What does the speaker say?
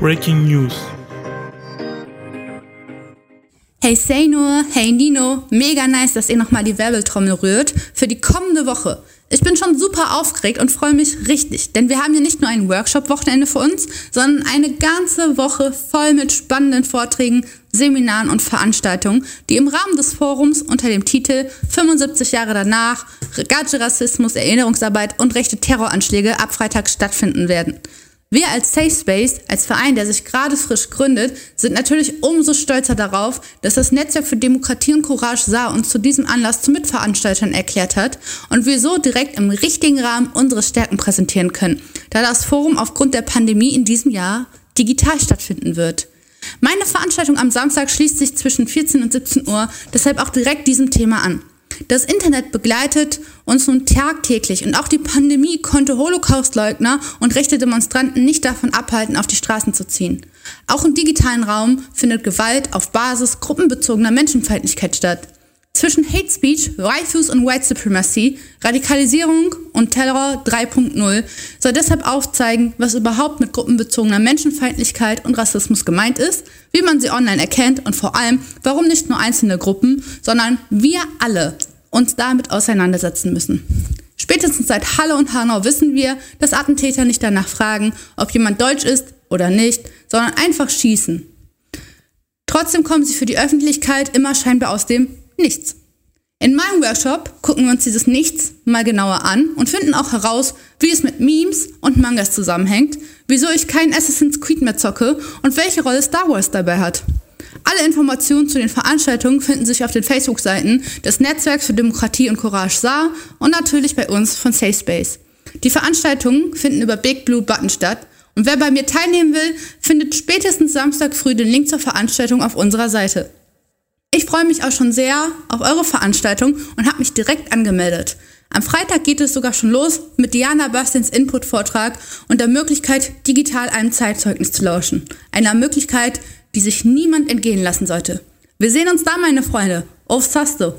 Breaking News. Hey Seynour, hey Nino, mega nice, dass ihr nochmal die Werbeltrommel rührt für die kommende Woche. Ich bin schon super aufgeregt und freue mich richtig, denn wir haben hier nicht nur ein Workshop-Wochenende für uns, sondern eine ganze Woche voll mit spannenden Vorträgen, Seminaren und Veranstaltungen, die im Rahmen des Forums unter dem Titel 75 Jahre danach, Gage Rassismus, Erinnerungsarbeit und rechte Terroranschläge ab Freitag stattfinden werden. Wir als Safe Space, als Verein, der sich gerade frisch gründet, sind natürlich umso stolzer darauf, dass das Netzwerk für Demokratie und Courage Saar uns zu diesem Anlass zu Mitveranstaltern erklärt hat und wir so direkt im richtigen Rahmen unsere Stärken präsentieren können, da das Forum aufgrund der Pandemie in diesem Jahr digital stattfinden wird. Meine Veranstaltung am Samstag schließt sich zwischen 14 und 17 Uhr deshalb auch direkt diesem Thema an. Das Internet begleitet uns nun tagtäglich und auch die Pandemie konnte Holocaustleugner und rechte Demonstranten nicht davon abhalten, auf die Straßen zu ziehen. Auch im digitalen Raum findet Gewalt auf Basis gruppenbezogener Menschenfeindlichkeit statt. Zwischen Hate Speech, Rifles und White Supremacy, Radikalisierung und Terror 3.0 soll deshalb aufzeigen, was überhaupt mit gruppenbezogener Menschenfeindlichkeit und Rassismus gemeint ist, wie man sie online erkennt und vor allem, warum nicht nur einzelne Gruppen, sondern wir alle uns damit auseinandersetzen müssen. Spätestens seit Halle und Hanau wissen wir, dass Attentäter nicht danach fragen, ob jemand deutsch ist oder nicht, sondern einfach schießen. Trotzdem kommen sie für die Öffentlichkeit immer scheinbar aus dem Nichts. In meinem Workshop gucken wir uns dieses Nichts mal genauer an und finden auch heraus, wie es mit Memes und Mangas zusammenhängt, wieso ich keinen Assassin's Creed mehr zocke und welche Rolle Star Wars dabei hat. Alle Informationen zu den Veranstaltungen finden sich auf den Facebook-Seiten des Netzwerks für Demokratie und Courage Saar und natürlich bei uns von Safe Space. Die Veranstaltungen finden über Big Blue Button statt und wer bei mir teilnehmen will, findet spätestens Samstag früh den Link zur Veranstaltung auf unserer Seite. Ich freue mich auch schon sehr auf eure Veranstaltung und habe mich direkt angemeldet. Am Freitag geht es sogar schon los mit Diana Bastins Input-Vortrag und der Möglichkeit, digital einem Zeitzeugnis zu lauschen. Einer Möglichkeit, die sich niemand entgehen lassen sollte. Wir sehen uns da, meine Freunde. Auf Sasto!